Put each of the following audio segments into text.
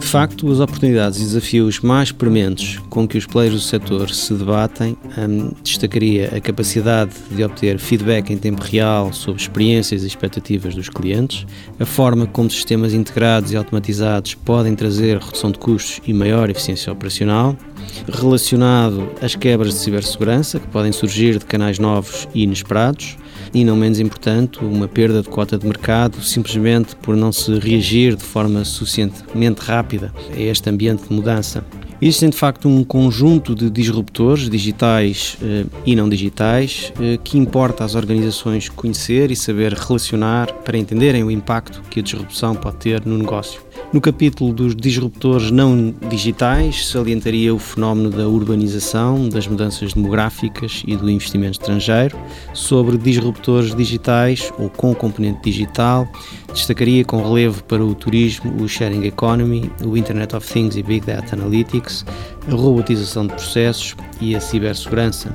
De facto, as oportunidades e desafios mais prementes com que os players do setor se debatem hum, destacaria a capacidade de obter feedback em tempo real sobre experiências e expectativas dos clientes, a forma como sistemas integrados e automatizados podem trazer redução de custos e maior eficiência operacional, relacionado às quebras de cibersegurança que podem surgir de canais novos e inesperados, e, não menos importante, uma perda de cota de mercado simplesmente por não se reagir de forma suficientemente rápida a este ambiente de mudança. Existem de facto um conjunto de disruptores digitais eh, e não digitais eh, que importa às organizações conhecer e saber relacionar para entenderem o impacto que a disrupção pode ter no negócio. No capítulo dos disruptores não digitais, salientaria o fenómeno da urbanização, das mudanças demográficas e do investimento estrangeiro. Sobre disruptores digitais ou com componente digital, destacaria com relevo para o turismo, o sharing economy, o Internet of Things e Big Data Analytics, a robotização de processos e a cibersegurança.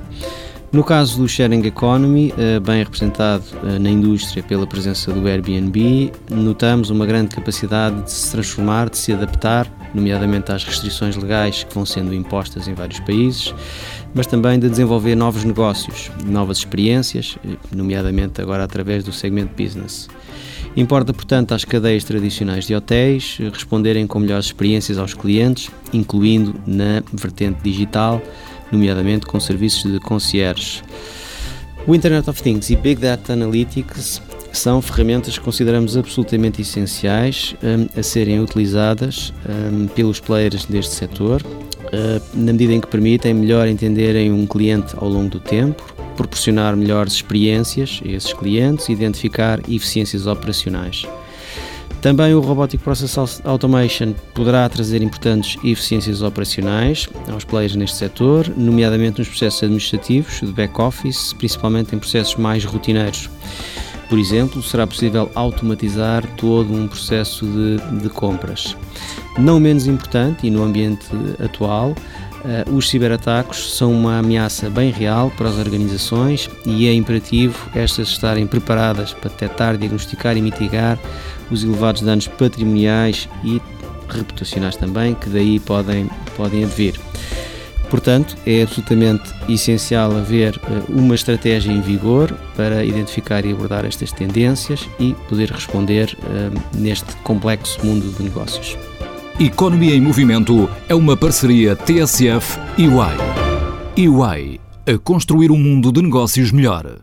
No caso do sharing economy, eh, bem representado eh, na indústria pela presença do Airbnb, notamos uma grande capacidade de se transformar, de se adaptar, nomeadamente às restrições legais que vão sendo impostas em vários países, mas também de desenvolver novos negócios, novas experiências, eh, nomeadamente agora através do segmento business. Importa, portanto, às cadeias tradicionais de hotéis responderem com melhores experiências aos clientes, incluindo na vertente digital nomeadamente com serviços de concierge. O Internet of Things e Big Data Analytics são ferramentas que consideramos absolutamente essenciais um, a serem utilizadas um, pelos players deste setor, uh, na medida em que permitem melhor entenderem um cliente ao longo do tempo, proporcionar melhores experiências a esses clientes e identificar eficiências operacionais. Também o Robotic Process Automation poderá trazer importantes eficiências operacionais aos players neste setor, nomeadamente nos processos administrativos, de back-office, principalmente em processos mais rotineiros. Por exemplo, será possível automatizar todo um processo de, de compras. Não menos importante, e no ambiente atual, os ciberataques são uma ameaça bem real para as organizações e é imperativo estas estarem preparadas para detectar, diagnosticar e mitigar os elevados danos patrimoniais e reputacionais também que daí podem, podem advir. Portanto, é absolutamente essencial haver uh, uma estratégia em vigor para identificar e abordar estas tendências e poder responder uh, neste complexo mundo de negócios. Economia em Movimento é uma parceria TSF e EY. EY, a construir um mundo de negócios melhor.